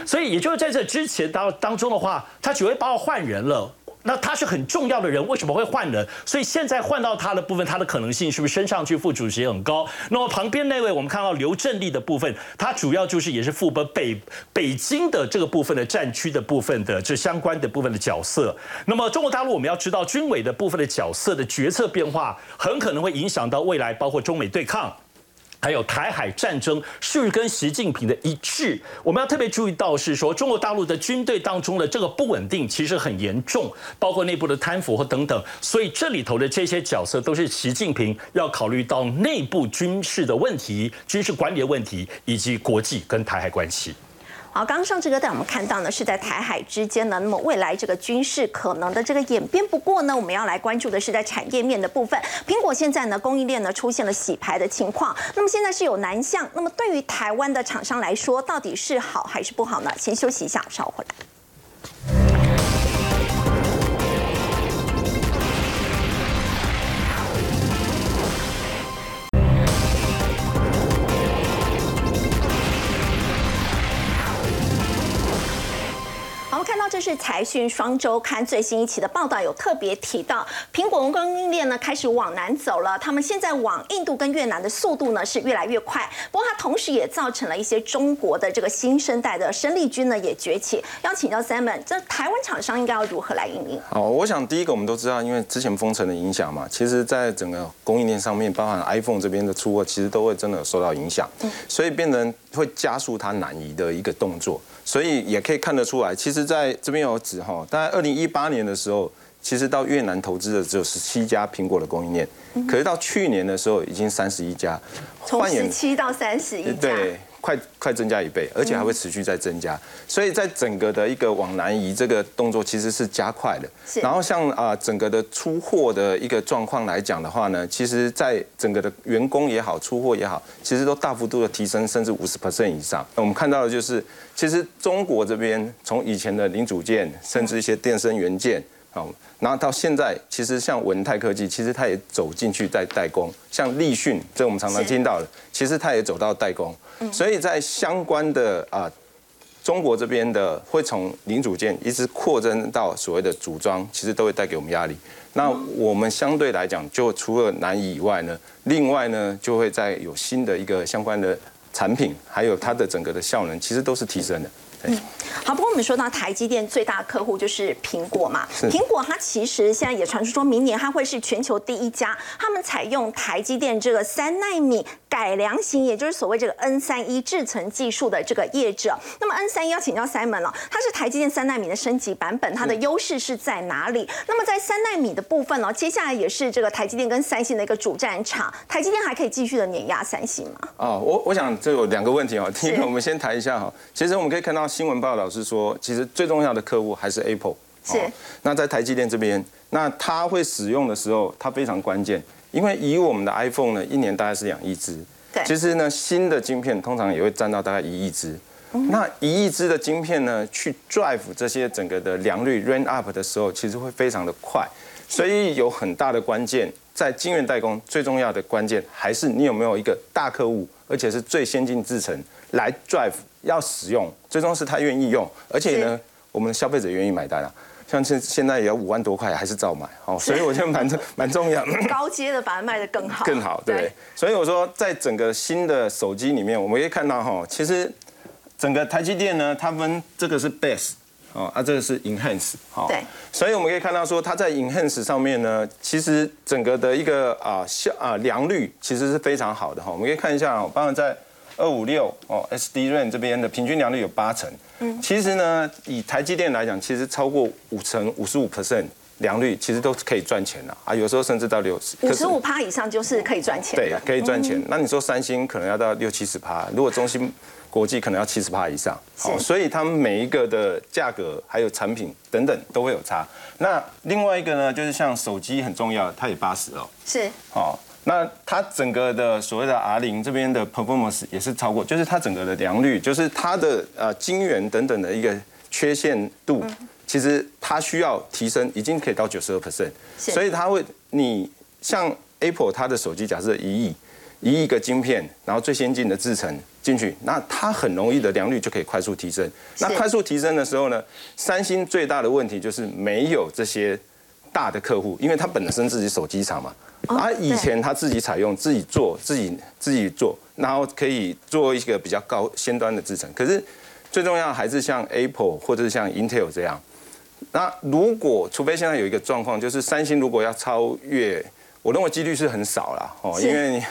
S6: 所以也就是在这之前当当中的话，他九月八号换人了。那他是很重要的人，为什么会换人？所以现在换到他的部分，他的可能性是不是升上去副主席很高？那么旁边那位，我们看到刘振立的部分，他主要就是也是负责北北京的这个部分的战区的部分的这相关的部分的角色。那么中国大陆我们要知道军委的部分的角色的决策变化，很可能会影响到未来包括中美对抗。还有台海战争是跟习近平的一致，我们要特别注意到是说，中国大陆的军队当中的这个不稳定其实很严重，包括内部的贪腐和等等，所以这里头的这些角色都是习近平要考虑到内部军事的问题、军事管理的问题，以及国际跟台海关系。
S1: 好，刚刚上这个带我们看到呢，是在台海之间呢，那么未来这个军事可能的这个演变。不过呢，我们要来关注的是在产业面的部分。苹果现在呢，供应链呢出现了洗牌的情况，那么现在是有南向。那么对于台湾的厂商来说，到底是好还是不好呢？先休息一下，稍后回来。这是财讯双周刊最新一期的报道，有特别提到，苹果供应链呢开始往南走了。他们现在往印度跟越南的速度呢是越来越快。不过它同时也造成了一些中国的这个新生代的生力军呢也崛起。要请教 Simon，这台湾厂商应该要如何来应对？
S3: 好，我想第一个我们都知道，因为之前封城的影响嘛，其实在整个供应链上面，包含 iPhone 这边的出货，其实都会真的受到影响，所以变成会加速它南移的一个动作。所以也可以看得出来，其实在这边有指哈，大概二零一八年的时候，其实到越南投资的只有十七家苹果的供应链，可是到去年的时候已经三十一家，
S1: 从十七到三十一家。
S3: 快快增加一倍，而且还会持续在增加，所以在整个的一个往南移这个动作其实是加快的。然后像啊整个的出货的一个状况来讲的话呢，其实在整个的员工也好，出货也好，其实都大幅度的提升，甚至五十 percent 以上。那我们看到的就是，其实中国这边从以前的零组件，甚至一些电声元件。好，然后到现在，其实像文泰科技，其实它也走进去在代工，像立讯，这我们常常听到的，其实它也走到代工，所以在相关的啊，中国这边的会从零组件一直扩增到所谓的组装，其实都会带给我们压力。那我们相对来讲，就除了难以以外呢，另外呢，就会在有新的一个相关的产品，还有它的整个的效能，其实都是提升的。对。
S1: 好，不过我们说到台积电最大的客户就是苹果嘛，苹果它其实现在也传出说明年它会是全球第一家，他们采用台积电这个三纳米改良型，也就是所谓这个 N 三一制程技术的这个业者。那么 N 三一要请教 Simon 了，它是台积电三纳米的升级版本，它的优势是在哪里？那么在三纳米的部分呢，接下来也是这个台积电跟三星的一个主战场，台积电还可以继续的碾压三星吗？
S3: 哦，我我想这有两个问题哦。第一个，我们先谈一下哈。其实我们可以看到新闻报道是说，其实最重要的客户还是 Apple。
S1: 是
S3: 哦那在台积电这边，那它会使用的时候，它非常关键，因为以我们的 iPhone 呢，一年大概是两亿只。
S1: 对
S3: 其实呢，新的晶片通常也会占到大概一亿只。那一亿只的晶片呢，去 drive 这些整个的良率 rain up 的时候，其实会非常的快，所以有很大的关键，在晶圆代工最重要的关键还是你有没有一个大客户，而且是最先进制程来 drive 要使用，最终是他愿意用，而且呢，我们的消费者愿意买单啊。像现现在也要五万多块，还是照买哦，所以我觉得蛮蛮重要。(laughs)
S1: 高阶的反而卖得更好，
S3: 更好，对不对？所以我说，在整个新的手机里面，我们可以看到哈，其实整个台积电呢，它分这个是 base 哦，啊，这个是 enhance 好，
S1: 对，
S3: 所以我们可以看到说，它在 enhance 上面呢，其实整个的一个啊效啊良率其实是非常好的哈。我们可以看一下哦，包括在二五六哦 SD r a n 这边的平均良率有八成，嗯，其实呢，以台积电来讲，其实超过五成五十五 percent 良率，其实都可以赚钱的啊，有时候甚至到六十，
S1: 五十五趴以上就是可以赚钱
S3: 对
S1: 的，，
S3: 可以赚钱。那你说三星可能要到六七十趴，如果中芯国际可能要七十趴以上，好，所以他们每一个的价格还有产品等等都会有差。那另外一个呢，就是像手机很重要，它也八十哦，
S1: 是。
S3: 好，那它整个的所谓的 R 零这边的 performance 也是超过，就是它整个的良率，就是它的呃晶圆等等的一个缺陷度，其实它需要提升，已经可以到九十二 percent，所以它会你像 Apple 它的手机假设一亿。一亿个晶片，然后最先进的制程进去，那它很容易的良率就可以快速提升。那快速提升的时候呢，三星最大的问题就是没有这些大的客户，因为它本身自己手机厂嘛，啊，以前他自己采用、自己做、自己自己做，然后可以做一个比较高先端的制程。可是最重要还是像 Apple 或者是像 Intel 这样。那如果除非现在有一个状况，就是三星如果要超越，我认为几率是很少啦，哦，因为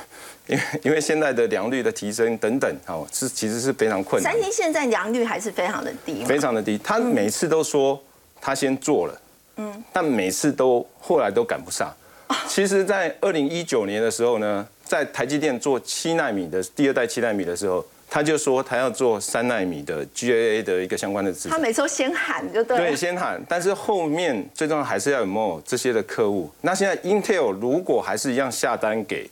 S3: 因为因为现在的良率的提升等等，哦，是其实是非常困难
S1: 三。星现在良率还是非常的低，
S3: 非常的低。他每次都说他先做了，嗯，但每次都后来都赶不上。其实，在二零一九年的时候呢，在台积电做七纳米的第二代七纳米的时候，他就说他要做三纳米的 GAA 的一个相关的制程。
S1: 他每次都先喊就对了，
S3: 对，先喊，但是后面最重要还是要有没有这些的客户。那现在 Intel 如果还是一样下单给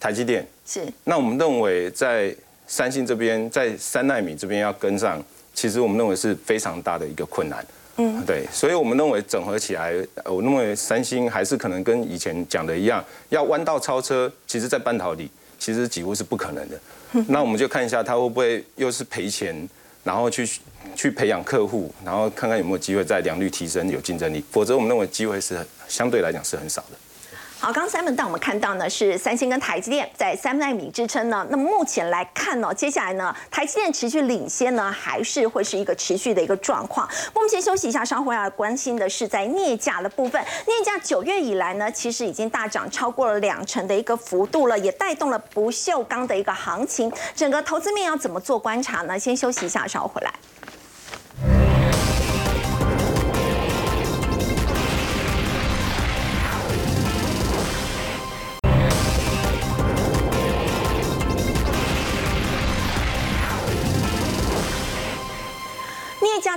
S3: 台积电，
S1: 是
S3: 那我们认为在三星这边，在三纳米这边要跟上，其实我们认为是非常大的一个困难。嗯，对，所以我们认为整合起来，呃我认为三星还是可能跟以前讲的一样，要弯道超车，其实在半导体其实几乎是不可能的。那我们就看一下它会不会又是赔钱，然后去去培养客户，然后看看有没有机会在良率提升有竞争力，否则我们认为机会是相对来讲是很少的。
S1: 好，刚刚 Simon 带我们看到呢是三星跟台积电在三纳米支撑呢。那么目前来看呢，接下来呢，台积电持续领先呢，还是会是一个持续的一个状况。我们先休息一下，稍后要关心的是在镍价的部分。镍价九月以来呢，其实已经大涨超过了两成的一个幅度了，也带动了不锈钢的一个行情。整个投资面要怎么做观察呢？先休息一下，稍后回来。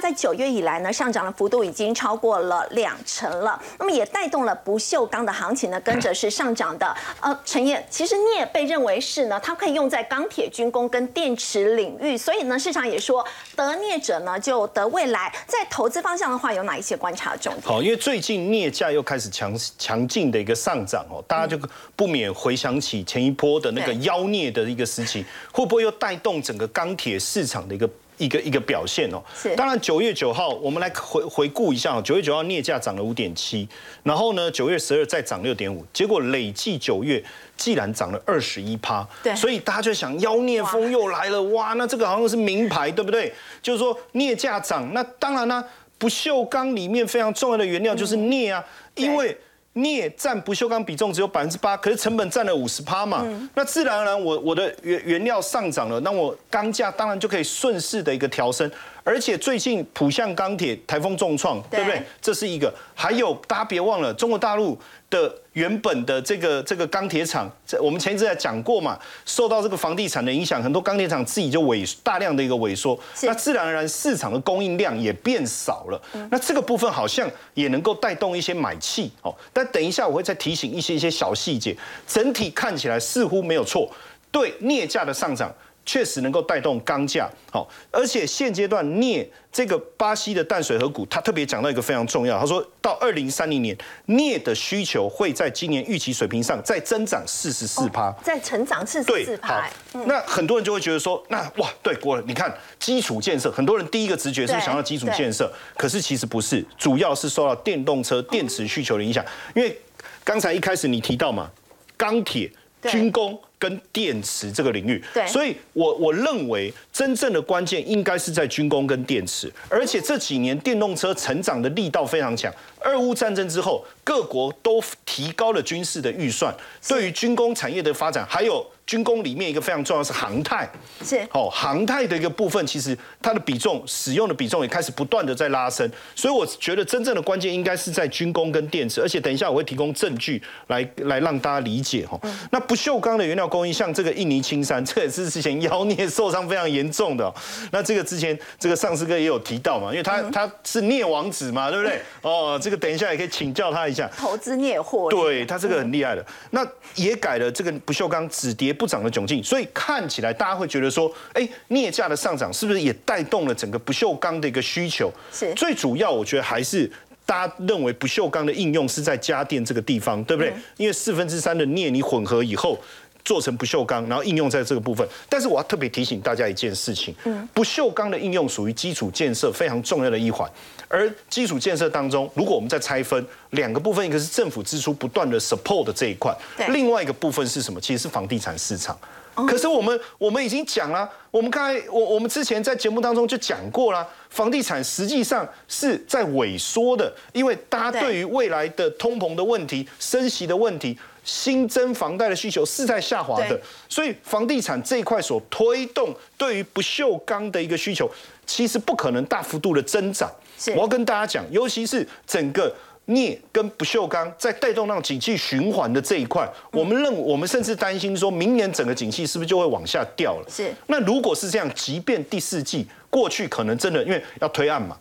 S1: 在九月以来呢，上涨的幅度已经超过了两成了，那么也带动了不锈钢的行情呢，跟着是上涨的。呃，陈燕，其实镍被认为是呢，它可以用在钢铁、军工跟电池领域，所以呢，市场也说得镍者呢就得未来。在投资方向的话，有哪一些观察重点？
S2: 好，因为最近镍价又开始强强劲的一个上涨哦，大家就不免回想起前一波的那个妖孽的一个时期，会不会又带动整个钢铁市场的一个一个一个表现哦。
S1: 是
S2: 当然九月九号我们来回回顾一下哦，九月九号镍价涨了五点七，然后呢九月十二再涨六点五，结果累计九月既然涨了二十一趴，
S1: 对
S2: 所以大家就想妖孽风又来了，哇，那这个好像是名牌，对不对？就是说镍价涨，那当然呢，不锈钢里面非常重要的原料就是镍啊，因为。镍占不锈钢比重只有百分之八，可是成本占了五十趴嘛，那自然而然我我的原原料上涨了，那我钢价当然就可以顺势的一个调升，而且最近浦项钢铁台风重创，对不对
S1: 对？
S2: 这是一个，还有大家别忘了，中国大陆的原本的这个这个钢铁厂，这我们前一阵在讲过嘛，受到这个房地产的影响，很多钢铁厂自己就萎大量的一个萎缩，那自然而然市场的供应量也变少了，那这个部分好像也能够带动一些买气哦。但等一下我会再提醒一些一些小细节，整体看起来似乎没有错，对镍价的上涨。确实能够带动钢价，好，而且现阶段镍这个巴西的淡水河谷，他特别讲到一个非常重要，他说到二零三零年镍的需求会在今年预期水平上再增长四十四趴。
S1: 在成长四十四，趴，，
S2: 那很多人就会觉得说，那哇，对，国人，你看基础建设，很多人第一个直觉是
S1: 对
S2: 想到基础建设，可是其实不是，主要是受到电动车电池需求的影响，因为刚才一开始你提到嘛，钢铁、
S1: 对。
S2: 军工。跟电池这个领域，
S1: 对。
S2: 所以我我认为真正的关键应该是在军工跟电池，而且这几年电动车成长的力道非常强。俄乌战争之后，各国都提高了军事的预算，对于军工产业的发展，还有军工里面一个非常重要是航太，
S1: 是。
S2: 哦，航太的一个部分，其实它的比重使用的比重也开始不断的在拉升，所以我觉得真正的关键应该是在军工跟电池，而且等一下我会提供证据来来让大家理解哈。那不锈钢的原料供应，像这个印尼青山，这也是之前妖孽受伤非常严重的哦。那这个之前这个上司哥也有提到嘛，因为他他是镍王子嘛，对不对？(laughs) 哦，这个等一下也可以请教他一下。
S1: 投资镍货，
S2: 对，他这个很厉害的。那也改了这个不锈钢止跌不涨的窘境，所以看起来大家会觉得说，哎，镍价的上涨是不是也带动了整个不锈钢的一个需求？
S1: 是
S2: 最主要，我觉得还是。大家认为不锈钢的应用是在家电这个地方，对不对？因为四分之三的镍你混合以后做成不锈钢，然后应用在这个部分。但是我要特别提醒大家一件事情，不锈钢的应用属于基础建设非常重要的一环。而基础建设当中，如果我们在拆分两个部分，一个是政府支出不断的 support 的这一块，另外一个部分是什么？其实是房地产市场。可是我们我们已经讲了，我们刚才我我们之前在节目当中就讲过了，房地产实际上是在萎缩的，因为大家
S1: 对
S2: 对于未来的通膨的问题、升息的问题、新增房贷的需求是在下滑的，所以房地产这一块所推动对于不锈钢的一个需求，其实不可能大幅度的增长。我要跟大家讲，尤其是整个。镍跟不锈钢在带动那种景气循环的这一块，我们认我们甚至担心说，明年整个景气是不是就会往下掉了？
S1: 是
S2: 那如果是这样，即便第四季过去可能真的因为要推案嘛，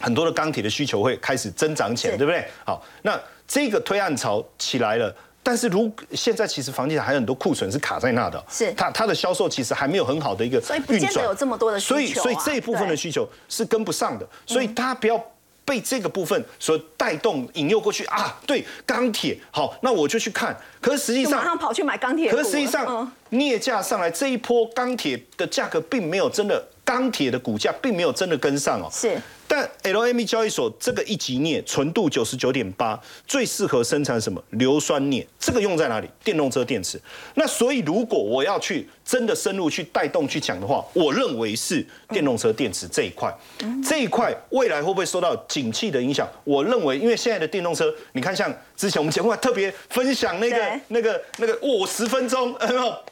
S2: 很多的钢铁的需求会开始增长起来，对不对？好，那这个推案潮起来了。但是如现在其实房地产还有很多库存是卡在那的，
S1: 是
S2: 它它的销售其实还没有很好的一个
S1: 所以不见得有这么多的需求啊
S2: 所以所以这一部分的需求是跟不上的，所以大家不要被这个部分所带动引诱过去啊。对，钢铁好，那我就去看。可是实际上
S1: 就马上跑去买钢铁。
S2: 可是实际上
S1: 嗯，
S2: 镍价上来这一波钢铁的价格并没有真的，钢铁的股价并没有真的跟上哦。
S1: 是。
S2: 但 LME 交易所这个一级镍纯度九十九点八，最适合生产什么硫酸镍？这个用在哪里？电动车电池。那所以如果我要去真的深入去带动去讲的话，我认为是电动车电池这一块。这一块未来会不会受到景气的影响？我认为，因为现在的电动车，你看像之前我们节目还特别分享那个那个那个我十分钟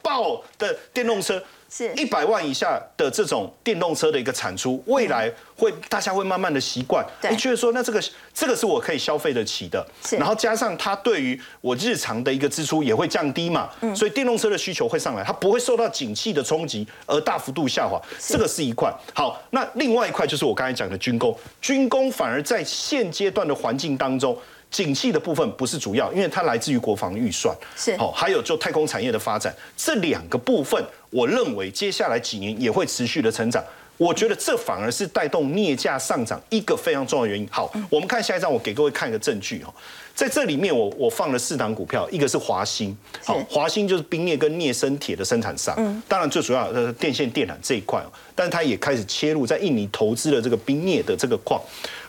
S2: 爆的电动车？
S1: 是。
S2: 一百万以下的这种电动车的一个产出，未来会大家会慢慢的习惯，
S1: 对。
S2: 你觉得说那这个这个是我可以消费得起的，然后加上它对于我日常的一个支出也会降低嘛，
S1: 嗯。
S2: 所以电动车的需求会上来，它不会受到景气的冲击而大幅度下滑，这个是一块。好，那另外一块就是我刚才讲的军工，军工反而在现阶段的环境当中。景气的部分不是主要，因为它来自于国防预算，
S1: 是
S2: 好，还有就太空产业的发展，这两个部分，我认为接下来几年也会持续的成长。我觉得这反而是带动镍价上涨一个非常重要的原因。好，我们看下一张，我给各位看一个证据哈。在这里面我，我放了四档股票，一个是华兴，好，华兴就是冰镍跟镍生铁的生产商，嗯，当然最主要的电线电缆这一块哦，但是它也开始切入在印尼投资了这个冰镍的这个矿，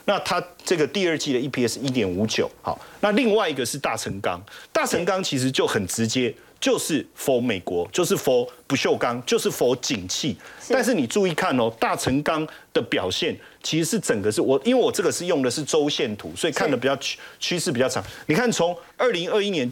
S2: 那它这个第二季的 EPS 一点五九，好，那另外一个是大成钢，大成钢其实就很直接。就是 for 美国，就是 for 不锈钢，就是 for 景气。但是你注意看哦，大成钢的表现其实是整个是我，因为我这个是用的是周线图，所以看的比较趋趋势比较长。你看从二零二一年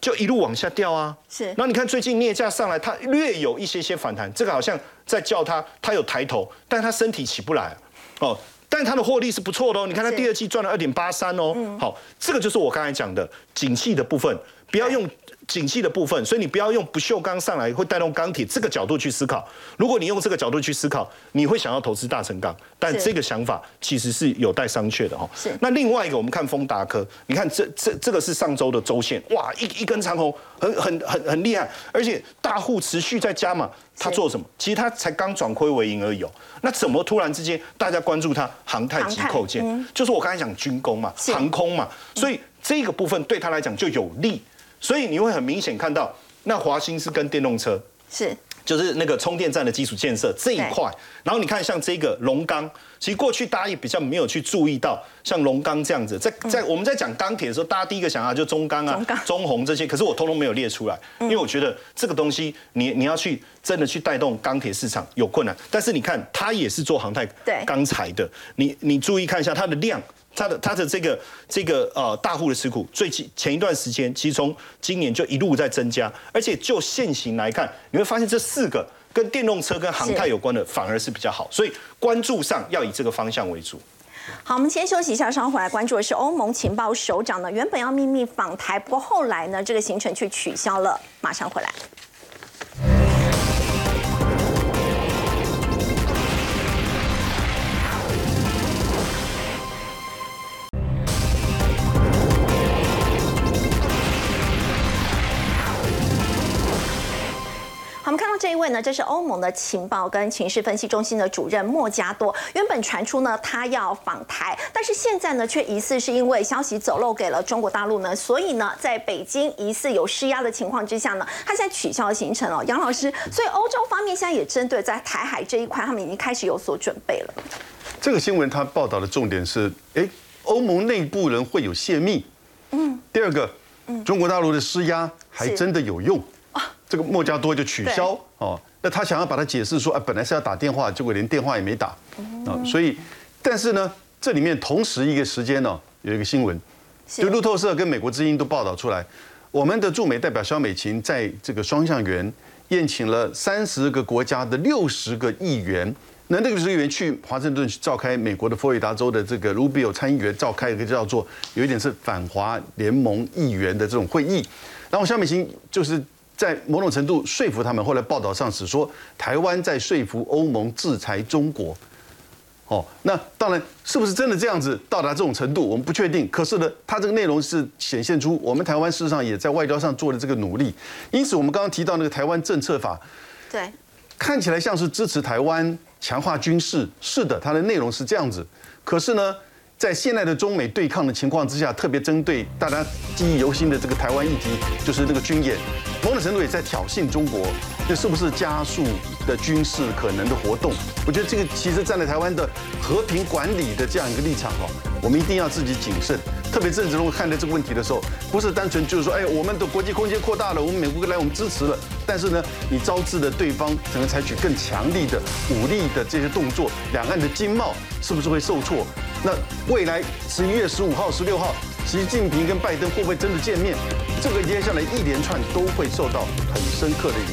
S2: 就一路往下掉啊，
S1: 是。
S2: 那你看最近镍价上来，它略有一些些反弹，这个好像在叫它，它有抬头，但它身体起不来哦。但它的获利是不错的哦，你看它第二季赚了二点八三哦。好，这个就是我刚才讲的景气的部分，不要用。景气的部分，所以你不要用不锈钢上来会带动钢铁这个角度去思考。如果你用这个角度去思考，你会想要投资大成钢，但这个想法其实是有待商榷的哈。
S1: 是。
S2: 那另外一个，我们看丰达科，你看这这这个是上周的周线，哇，一一根长红，很很很很厉害，而且大户持续在加嘛。他做什么？其实他才刚转亏为盈而已。那怎么突然之间大家关注他航太及扣件？就是我刚才讲军工嘛，航空嘛，所以这个部分对他来讲就有利。所以你会很明显看到，那华兴是跟电动车
S1: 是，
S2: 就是那个充电站的基础建设这一块。然后你看像这个龙钢，其实过去大家也比较没有去注意到，像龙钢这样子，在在我们在讲钢铁的时候，大家第一个想到就中钢啊、中红这些，可是我通通没有列出来，因为我觉得这个东西你你要去真的去带动钢铁市场有困难。但是你看它也是做航太钢材的，你你注意看一下它的量。它的他的这个这个呃大户的持股，最近前一段时间，其实从今年就一路在增加，而且就现行来看，你会发现这四个跟电动车跟航太有关的反而是比较好，所以关注上要以这个方向为主。
S1: 好，我们先休息一下，稍后回来关注的是欧盟情报首长呢，原本要秘密访台，不过后来呢，这个行程却取消了，马上回来。到这一位呢，这是欧盟的情报跟情势分析中心的主任莫加多。原本传出呢，他要访台，但是现在呢，却疑似是因为消息走漏给了中国大陆呢，所以呢，在北京疑似有施压的情况之下呢，他现在取消了行程哦。杨老师，所以欧洲方面现在也针对在台海这一块，他们已经开始有所准备了。
S5: 这个新闻他报道的重点是，哎，欧盟内部人会有泄密。嗯。第二个，中国大陆的施压还真的有用。这个莫加多就取消哦，那他想要把它解释说，啊，本来是要打电话，结果连电话也没打。啊，所以，但是呢，这里面同时一个时间呢，有一个新闻，就路透社跟美国之音都报道出来，我们的驻美代表肖美琴在这个双向园宴请了三十个国家的六十个议员，那那个时候议员去华盛顿去召开美国的佛罗里达州的这个 Rubio 参议员召开一个叫做有一点是反华联盟议员的这种会议，然后肖美琴就是。在某种程度说服他们，后来报道上是说台湾在说服欧盟制裁中国。哦，那当然是不是真的这样子到达这种程度，我们不确定。可是呢，它这个内容是显现出我们台湾事实上也在外交上做了这个努力。因此，我们刚刚提到那个台湾政策法，
S1: 对，
S5: 看起来像是支持台湾强化军事，是的，它的内容是这样子。可是呢？在现在的中美对抗的情况之下，特别针对大家记忆犹新的这个台湾议题，就是那个军演，某种程度也在挑衅中国，这是不是加速的军事可能的活动？我觉得这个其实站在台湾的和平管理的这样一个立场哦，我们一定要自己谨慎。特别政治人物看待这个问题的时候，不是单纯就是说，哎，我们的国际空间扩大了，我们美国来我们支持了，但是呢，你招致的对方可能采取更强力的武力的这些动作，两岸的经贸是不是会受挫？那未来十一月十五号、十六号，习近平跟拜登会不会真的见面？这个接下来一连串都会受到很深刻的影。